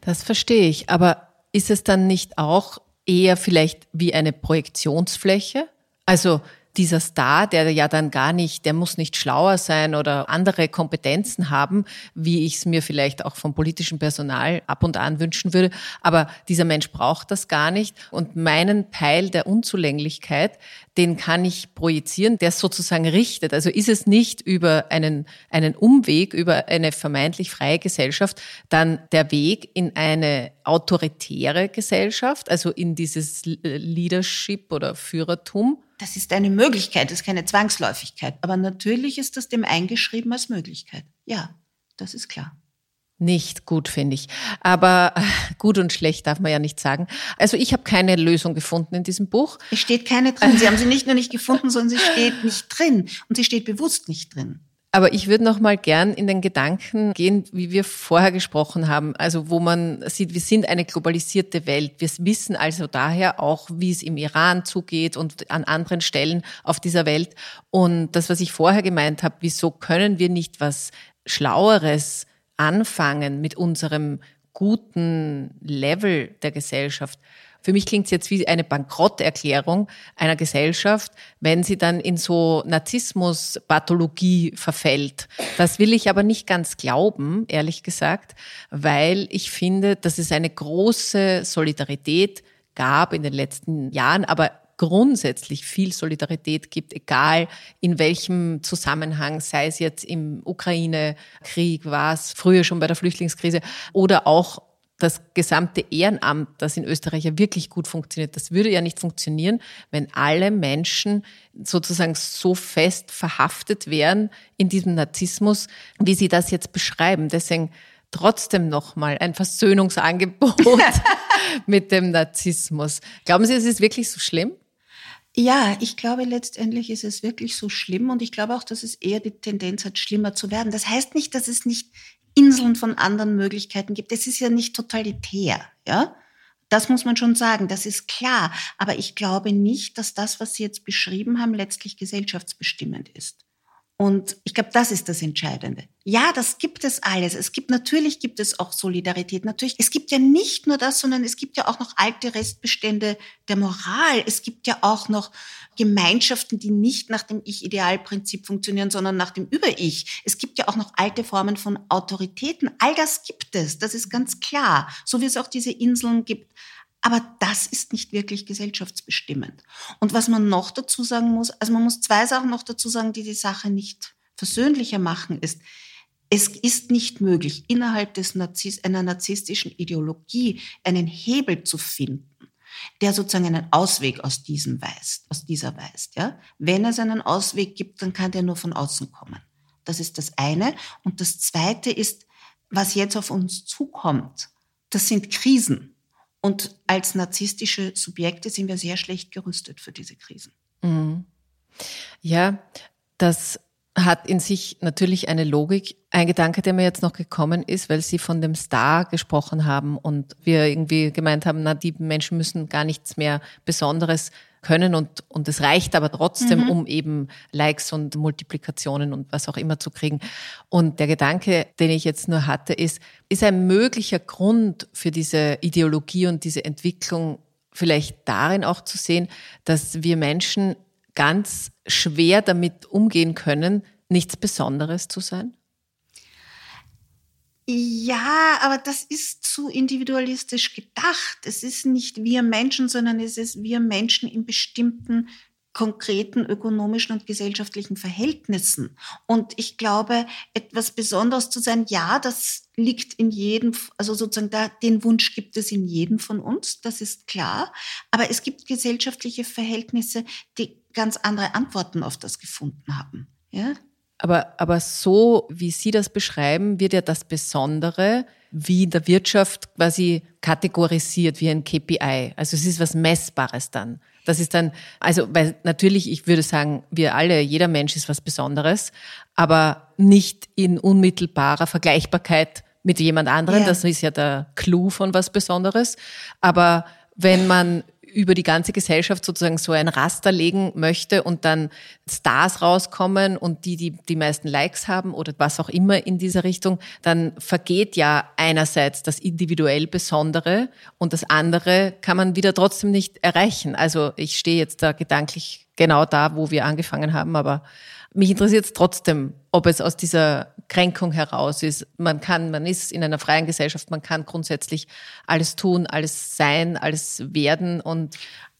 Das verstehe ich. Aber ist es dann nicht auch eher vielleicht wie eine Projektionsfläche? Also dieser Star, der ja dann gar nicht, der muss nicht schlauer sein oder andere Kompetenzen haben, wie ich es mir vielleicht auch vom politischen Personal ab und an wünschen würde. Aber dieser Mensch braucht das gar nicht. Und meinen Teil der Unzulänglichkeit, den kann ich projizieren, der sozusagen richtet. Also ist es nicht über einen, einen Umweg, über eine vermeintlich freie Gesellschaft, dann der Weg in eine autoritäre Gesellschaft, also in dieses Leadership oder Führertum, das ist eine Möglichkeit, das ist keine Zwangsläufigkeit. Aber natürlich ist das dem eingeschrieben als Möglichkeit. Ja, das ist klar. Nicht gut, finde ich. Aber äh, gut und schlecht darf man ja nicht sagen. Also ich habe keine Lösung gefunden in diesem Buch. Es steht keine drin. Sie haben sie nicht nur nicht gefunden, sondern sie steht nicht drin. Und sie steht bewusst nicht drin. Aber ich würde noch mal gern in den Gedanken gehen, wie wir vorher gesprochen haben, also wo man sieht, wir sind eine globalisierte Welt. Wir wissen also daher auch, wie es im Iran zugeht und an anderen Stellen auf dieser Welt. Und das, was ich vorher gemeint habe, wieso können wir nicht was Schlaueres anfangen mit unserem guten Level der Gesellschaft? Für mich klingt es jetzt wie eine Bankrotterklärung einer Gesellschaft, wenn sie dann in so Narzissmus-Pathologie verfällt. Das will ich aber nicht ganz glauben, ehrlich gesagt, weil ich finde, dass es eine große Solidarität gab in den letzten Jahren, aber grundsätzlich viel Solidarität gibt, egal in welchem Zusammenhang, sei es jetzt im Ukraine-Krieg, war es früher schon bei der Flüchtlingskrise oder auch das gesamte Ehrenamt, das in Österreich ja wirklich gut funktioniert, das würde ja nicht funktionieren, wenn alle Menschen sozusagen so fest verhaftet wären in diesem Narzissmus, wie Sie das jetzt beschreiben. Deswegen trotzdem nochmal ein Versöhnungsangebot *laughs* mit dem Narzissmus. Glauben Sie, es ist wirklich so schlimm? Ja, ich glaube, letztendlich ist es wirklich so schlimm und ich glaube auch, dass es eher die Tendenz hat, schlimmer zu werden. Das heißt nicht, dass es nicht Inseln von anderen Möglichkeiten gibt. Es ist ja nicht totalitär, ja. Das muss man schon sagen, das ist klar. Aber ich glaube nicht, dass das, was Sie jetzt beschrieben haben, letztlich gesellschaftsbestimmend ist. Und ich glaube, das ist das Entscheidende. Ja, das gibt es alles. Es gibt natürlich gibt es auch Solidarität. Natürlich, es gibt ja nicht nur das, sondern es gibt ja auch noch alte Restbestände der Moral. Es gibt ja auch noch Gemeinschaften, die nicht nach dem Ich-Ideal-Prinzip funktionieren, sondern nach dem Über-Ich. Es gibt ja auch noch alte Formen von Autoritäten. All das gibt es. Das ist ganz klar. So wie es auch diese Inseln gibt aber das ist nicht wirklich gesellschaftsbestimmend. Und was man noch dazu sagen muss, also man muss zwei Sachen noch dazu sagen, die die Sache nicht versöhnlicher machen, ist, es ist nicht möglich, innerhalb des Narziss einer narzisstischen Ideologie einen Hebel zu finden, der sozusagen einen Ausweg aus diesem weist, aus dieser weist, ja. Wenn es einen Ausweg gibt, dann kann der nur von außen kommen. Das ist das eine. Und das zweite ist, was jetzt auf uns zukommt. Das sind Krisen. Und als narzisstische Subjekte sind wir sehr schlecht gerüstet für diese Krisen. Mhm. Ja, das hat in sich natürlich eine Logik. Ein Gedanke, der mir jetzt noch gekommen ist, weil Sie von dem Star gesprochen haben und wir irgendwie gemeint haben, na, die Menschen müssen gar nichts mehr Besonderes können und, und es reicht aber trotzdem, mhm. um eben Likes und Multiplikationen und was auch immer zu kriegen. Und der Gedanke, den ich jetzt nur hatte, ist, ist ein möglicher Grund für diese Ideologie und diese Entwicklung vielleicht darin auch zu sehen, dass wir Menschen ganz schwer damit umgehen können, nichts Besonderes zu sein? Ja, aber das ist zu individualistisch gedacht. Es ist nicht wir Menschen, sondern es ist wir Menschen in bestimmten konkreten ökonomischen und gesellschaftlichen Verhältnissen. Und ich glaube, etwas Besonderes zu sein, ja, das liegt in jedem, also sozusagen da, den Wunsch gibt es in jedem von uns, das ist klar. Aber es gibt gesellschaftliche Verhältnisse, die ganz andere Antworten auf das gefunden haben. Ja? Aber, aber so, wie Sie das beschreiben, wird ja das Besondere wie in der Wirtschaft quasi kategorisiert wie ein KPI. Also es ist was Messbares dann. Das ist dann, also, weil natürlich, ich würde sagen, wir alle, jeder Mensch ist was Besonderes, aber nicht in unmittelbarer Vergleichbarkeit mit jemand anderem. Ja. Das ist ja der Clou von was Besonderes. Aber wenn man über die ganze Gesellschaft sozusagen so ein Raster legen möchte und dann Stars rauskommen und die, die die meisten Likes haben oder was auch immer in dieser Richtung, dann vergeht ja einerseits das individuell Besondere und das andere kann man wieder trotzdem nicht erreichen. Also ich stehe jetzt da gedanklich genau da, wo wir angefangen haben, aber mich interessiert es trotzdem, ob es aus dieser Kränkung heraus ist. Man kann, man ist in einer freien Gesellschaft, man kann grundsätzlich alles tun, alles sein, alles werden und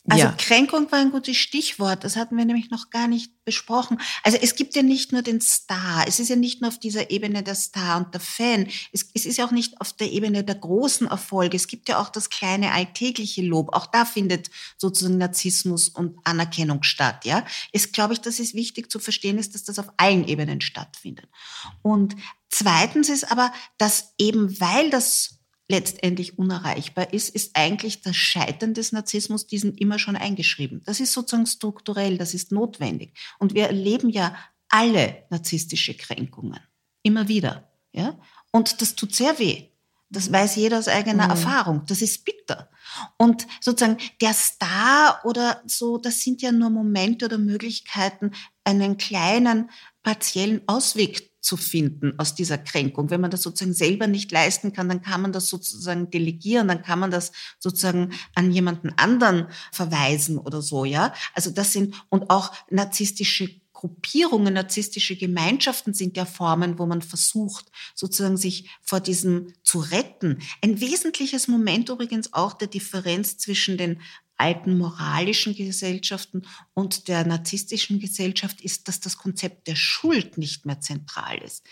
also ja. Kränkung war ein gutes Stichwort. Das hatten wir nämlich noch gar nicht besprochen. Also es gibt ja nicht nur den Star. Es ist ja nicht nur auf dieser Ebene der Star und der Fan. Es, es ist ja auch nicht auf der Ebene der großen Erfolge. Es gibt ja auch das kleine alltägliche Lob. Auch da findet sozusagen Narzissmus und Anerkennung statt. Ja, es glaube ich, dass es wichtig zu verstehen ist, dass das auf allen Ebenen stattfindet. Und zweitens ist aber, dass eben weil das letztendlich unerreichbar ist, ist eigentlich das Scheitern des Narzissmus diesen immer schon eingeschrieben. Das ist sozusagen strukturell, das ist notwendig. Und wir erleben ja alle narzisstische Kränkungen. Immer wieder. Ja? Und das tut sehr weh. Das weiß jeder aus eigener mhm. Erfahrung. Das ist bitter. Und sozusagen der Star oder so, das sind ja nur Momente oder Möglichkeiten, einen kleinen partiellen Ausweg zu finden aus dieser Kränkung. Wenn man das sozusagen selber nicht leisten kann, dann kann man das sozusagen delegieren, dann kann man das sozusagen an jemanden anderen verweisen oder so, ja. Also das sind, und auch narzisstische Gruppierungen, narzisstische Gemeinschaften sind ja Formen, wo man versucht, sozusagen sich vor diesem zu retten. Ein wesentliches Moment übrigens auch der Differenz zwischen den alten moralischen Gesellschaften und der narzisstischen Gesellschaft ist, dass das Konzept der Schuld nicht mehr zentral ist.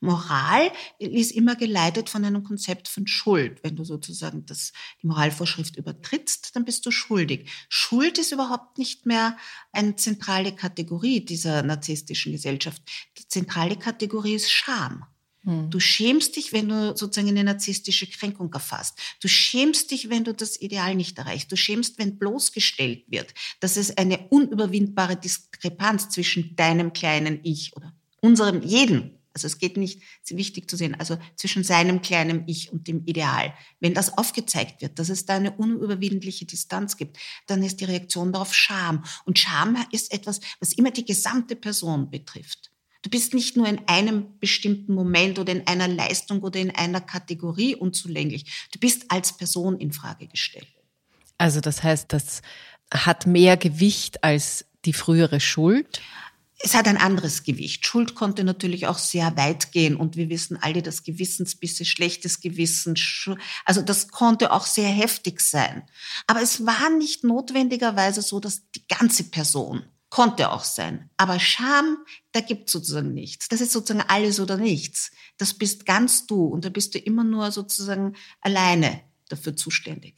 Moral ist immer geleitet von einem Konzept von Schuld. Wenn du sozusagen das, die Moralvorschrift übertrittst, dann bist du schuldig. Schuld ist überhaupt nicht mehr eine zentrale Kategorie dieser narzisstischen Gesellschaft. Die zentrale Kategorie ist Scham. Hm. Du schämst dich, wenn du sozusagen eine narzisstische Kränkung erfasst. Du schämst dich, wenn du das Ideal nicht erreichst. Du schämst, wenn bloßgestellt wird, dass es eine unüberwindbare Diskrepanz zwischen deinem kleinen Ich oder unserem jeden also es geht nicht, es ist wichtig zu sehen, also zwischen seinem kleinen Ich und dem Ideal. Wenn das aufgezeigt wird, dass es da eine unüberwindliche Distanz gibt, dann ist die Reaktion darauf Scham. Und Scham ist etwas, was immer die gesamte Person betrifft. Du bist nicht nur in einem bestimmten Moment oder in einer Leistung oder in einer Kategorie unzulänglich. Du bist als Person in Frage gestellt. Also das heißt, das hat mehr Gewicht als die frühere Schuld? Es hat ein anderes Gewicht. Schuld konnte natürlich auch sehr weit gehen und wir wissen alle, dass Gewissensbisse, schlechtes Gewissen, also das konnte auch sehr heftig sein. Aber es war nicht notwendigerweise so, dass die ganze Person Konnte auch sein. Aber Scham, da gibt sozusagen nichts. Das ist sozusagen alles oder nichts. Das bist ganz du und da bist du immer nur sozusagen alleine dafür zuständig.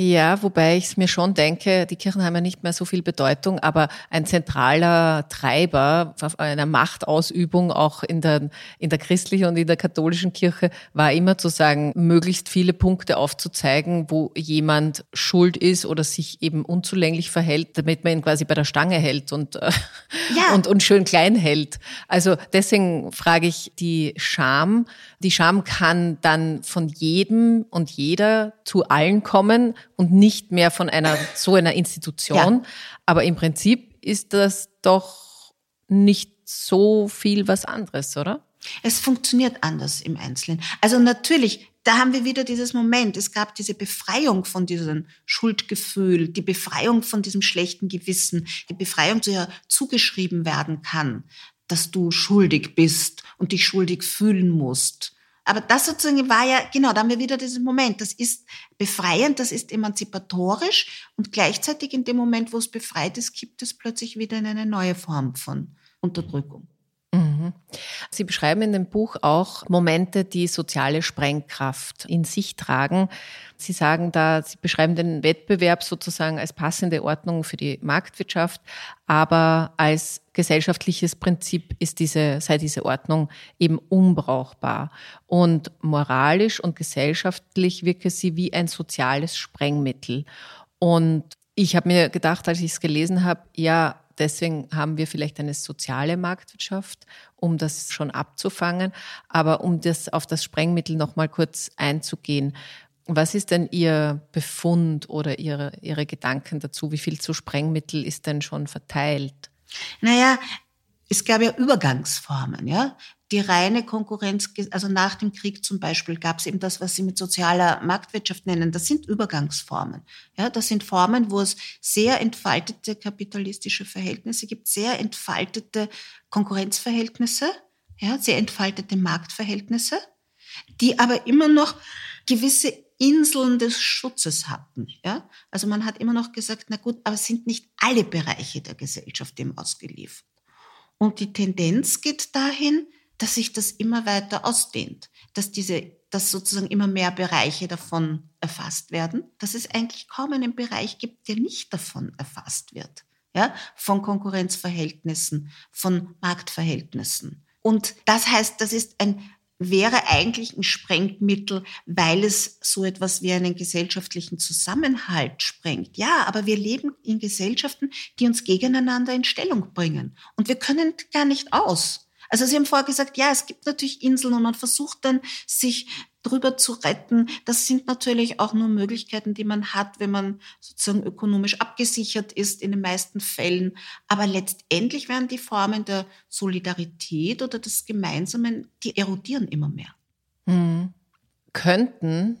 Ja, wobei ich es mir schon denke, die Kirchen haben ja nicht mehr so viel Bedeutung, aber ein zentraler Treiber einer Machtausübung auch in der, in der christlichen und in der katholischen Kirche war immer zu sagen, möglichst viele Punkte aufzuzeigen, wo jemand schuld ist oder sich eben unzulänglich verhält, damit man ihn quasi bei der Stange hält und, äh, ja. und, und schön klein hält. Also deswegen frage ich die Scham. Die Scham kann dann von jedem und jeder zu allen kommen und nicht mehr von einer so einer Institution. Ja. Aber im Prinzip ist das doch nicht so viel was anderes, oder? Es funktioniert anders im Einzelnen. Also natürlich, da haben wir wieder dieses Moment. Es gab diese Befreiung von diesem Schuldgefühl, die Befreiung von diesem schlechten Gewissen, die Befreiung, die ja zugeschrieben werden kann, dass du schuldig bist und dich schuldig fühlen musst. Aber das sozusagen war ja, genau, da haben wir wieder diesen Moment. Das ist befreiend, das ist emanzipatorisch und gleichzeitig in dem Moment, wo es befreit ist, gibt es plötzlich wieder eine neue Form von Unterdrückung. Mhm. Sie beschreiben in dem Buch auch Momente, die soziale Sprengkraft in sich tragen. Sie sagen da, Sie beschreiben den Wettbewerb sozusagen als passende Ordnung für die Marktwirtschaft, aber als gesellschaftliches Prinzip ist diese, sei diese Ordnung eben unbrauchbar. Und moralisch und gesellschaftlich wirke sie wie ein soziales Sprengmittel. Und ich habe mir gedacht, als ich es gelesen habe, ja, Deswegen haben wir vielleicht eine soziale Marktwirtschaft, um das schon abzufangen. Aber um das auf das Sprengmittel noch mal kurz einzugehen. Was ist denn Ihr Befund oder Ihre, Ihre Gedanken dazu? Wie viel zu Sprengmittel ist denn schon verteilt? Naja, es gab ja Übergangsformen, ja. Die reine Konkurrenz, also nach dem Krieg zum Beispiel gab es eben das, was Sie mit sozialer Marktwirtschaft nennen. Das sind Übergangsformen. Ja, das sind Formen, wo es sehr entfaltete kapitalistische Verhältnisse gibt, sehr entfaltete Konkurrenzverhältnisse, ja, sehr entfaltete Marktverhältnisse, die aber immer noch gewisse Inseln des Schutzes hatten. Ja? Also man hat immer noch gesagt, na gut, aber es sind nicht alle Bereiche der Gesellschaft dem ausgeliefert. Und die Tendenz geht dahin, dass sich das immer weiter ausdehnt, dass diese, dass sozusagen immer mehr Bereiche davon erfasst werden, dass es eigentlich kaum einen Bereich gibt, der nicht davon erfasst wird, ja, von Konkurrenzverhältnissen, von Marktverhältnissen. Und das heißt, das ist ein wäre eigentlich ein Sprengmittel, weil es so etwas wie einen gesellschaftlichen Zusammenhalt sprengt. Ja, aber wir leben in Gesellschaften, die uns gegeneinander in Stellung bringen. Und wir können gar nicht aus. Also Sie haben vorher gesagt, ja, es gibt natürlich Inseln und man versucht dann, sich drüber zu retten. Das sind natürlich auch nur Möglichkeiten, die man hat, wenn man sozusagen ökonomisch abgesichert ist in den meisten Fällen. Aber letztendlich werden die Formen der Solidarität oder des Gemeinsamen, die erodieren immer mehr. Mhm. Könnten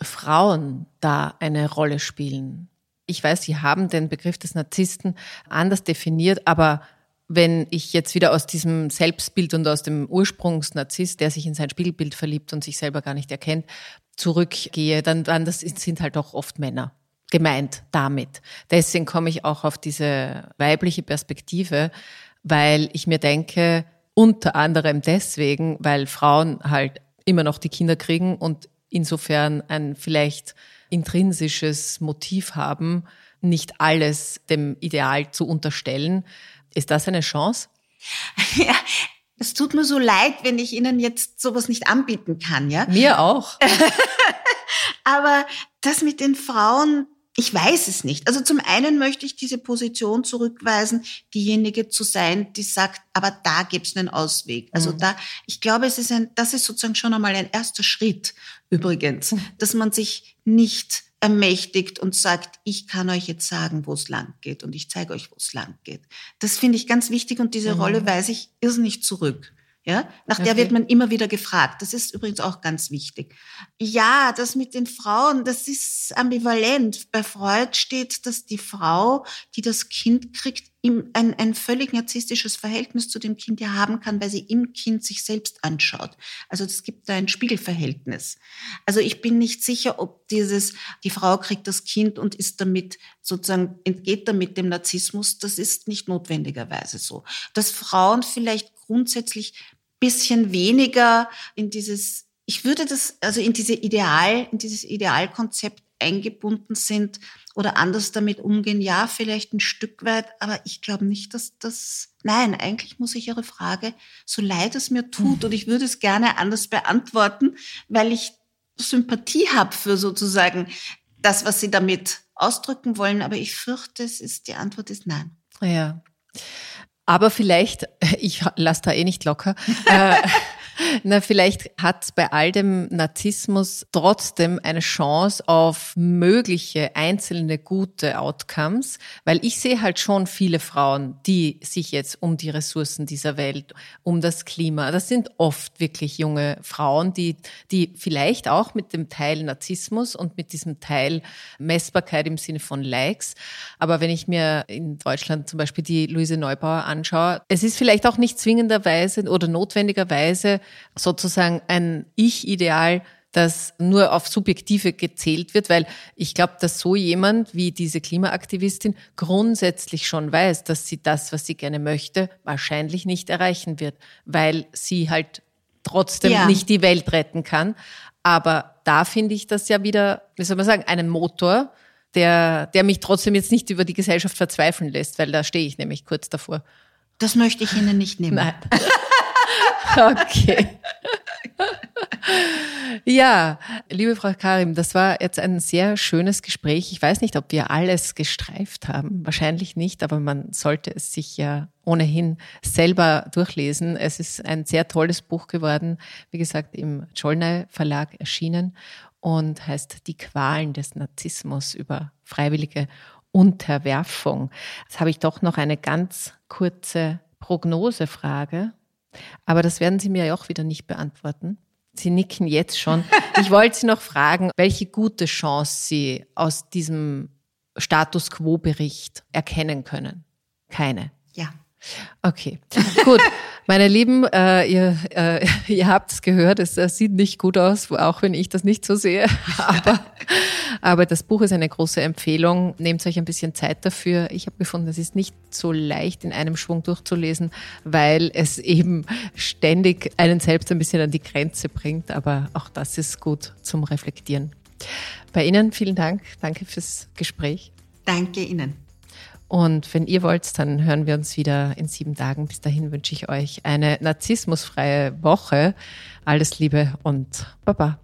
Frauen da eine Rolle spielen? Ich weiß, Sie haben den Begriff des Narzissten anders definiert, aber wenn ich jetzt wieder aus diesem Selbstbild und aus dem Ursprungsnarzisst, der sich in sein Spiegelbild verliebt und sich selber gar nicht erkennt, zurückgehe, dann, dann das sind halt auch oft Männer gemeint damit. Deswegen komme ich auch auf diese weibliche Perspektive, weil ich mir denke, unter anderem deswegen, weil Frauen halt immer noch die Kinder kriegen und insofern ein vielleicht intrinsisches Motiv haben, nicht alles dem Ideal zu unterstellen, ist das eine Chance? *laughs* Ja, es tut mir so leid, wenn ich Ihnen jetzt sowas nicht anbieten kann, ja? Mir auch. *laughs* Aber das mit den Frauen, ich weiß es nicht. Also zum einen möchte ich diese Position zurückweisen, diejenige zu sein, die sagt, aber da gibt es einen Ausweg. Also mhm. da, ich glaube, es ist ein, das ist sozusagen schon einmal ein erster Schritt übrigens, mhm. dass man sich nicht ermächtigt und sagt, ich kann euch jetzt sagen, wo es lang geht und ich zeige euch, wo es lang geht. Das finde ich ganz wichtig und diese mhm. Rolle weise ich irrsinnig zurück. Ja, nach der wird man immer wieder gefragt. Das ist übrigens auch ganz wichtig. Ja, das mit den Frauen, das ist ambivalent. Bei Freud steht, dass die Frau, die das Kind kriegt, ein, ein völlig narzisstisches Verhältnis zu dem Kind ja haben kann, weil sie im Kind sich selbst anschaut. Also es gibt da ein Spiegelverhältnis. Also ich bin nicht sicher, ob dieses, die Frau kriegt das Kind und ist damit sozusagen, entgeht damit dem Narzissmus. Das ist nicht notwendigerweise so. Dass Frauen vielleicht grundsätzlich bisschen weniger in dieses, ich würde das, also in diese Ideal, in dieses Idealkonzept eingebunden sind oder anders damit umgehen. Ja, vielleicht ein Stück weit, aber ich glaube nicht, dass das, nein, eigentlich muss ich Ihre Frage, so leid es mir tut, und ich würde es gerne anders beantworten, weil ich Sympathie habe für sozusagen das, was Sie damit ausdrücken wollen, aber ich fürchte, es ist, die Antwort ist nein. Ja. Aber vielleicht, *laughs* ich lasse da eh nicht locker, äh, na, vielleicht hat bei all dem Narzissmus trotzdem eine Chance auf mögliche einzelne gute Outcomes, weil ich sehe halt schon viele Frauen, die sich jetzt um die Ressourcen dieser Welt, um das Klima, das sind oft wirklich junge Frauen, die, die vielleicht auch mit dem Teil Narzissmus und mit diesem Teil Messbarkeit im Sinne von Likes, aber wenn ich mir in Deutschland zum Beispiel die Luise Neubauer anschaue, es ist vielleicht auch nicht zwingenderweise oder notwendigerweise sozusagen ein Ich-Ideal, das nur auf Subjektive gezählt wird, weil ich glaube, dass so jemand wie diese Klimaaktivistin grundsätzlich schon weiß, dass sie das, was sie gerne möchte, wahrscheinlich nicht erreichen wird, weil sie halt trotzdem ja. nicht die Welt retten kann. Aber da finde ich das ja wieder, wie soll man sagen, einen Motor, der, der mich trotzdem jetzt nicht über die Gesellschaft verzweifeln lässt, weil da stehe ich nämlich kurz davor. Das möchte ich Ihnen nicht nehmen. Nein. *laughs* Okay. Ja, liebe Frau Karim, das war jetzt ein sehr schönes Gespräch. Ich weiß nicht, ob wir alles gestreift haben. Wahrscheinlich nicht, aber man sollte es sich ja ohnehin selber durchlesen. Es ist ein sehr tolles Buch geworden, wie gesagt, im Cholnay Verlag erschienen. und heißt Die Qualen des Narzissmus über freiwillige Unterwerfung. Jetzt habe ich doch noch eine ganz kurze Prognosefrage, aber das werden Sie mir ja auch wieder nicht beantworten. Sie nicken jetzt schon. *laughs* Ich wollte Sie noch fragen, welche gute Chance Sie aus diesem Status Quo-Bericht erkennen können. Keine. Ja. Okay, gut. Meine Lieben, äh, ihr, äh, *laughs* ihr habt es gehört, es sieht nicht gut aus, auch wenn ich das nicht so sehe. *laughs* Aber, aber das Buch ist eine große Empfehlung. Nehmt euch ein bisschen Zeit dafür. Ich habe gefunden, es ist nicht so leicht in einem Schwung durchzulesen, weil es eben ständig einen selbst ein bisschen an die Grenze bringt. Aber auch das ist gut zum Reflektieren. Bei Ihnen vielen Dank. Danke fürs Gespräch. Danke Ihnen. Und wenn ihr wollt, dann hören wir uns wieder in sieben Tagen. Bis dahin wünsche ich euch eine narzissmusfreie Woche. Alles Liebe und Baba.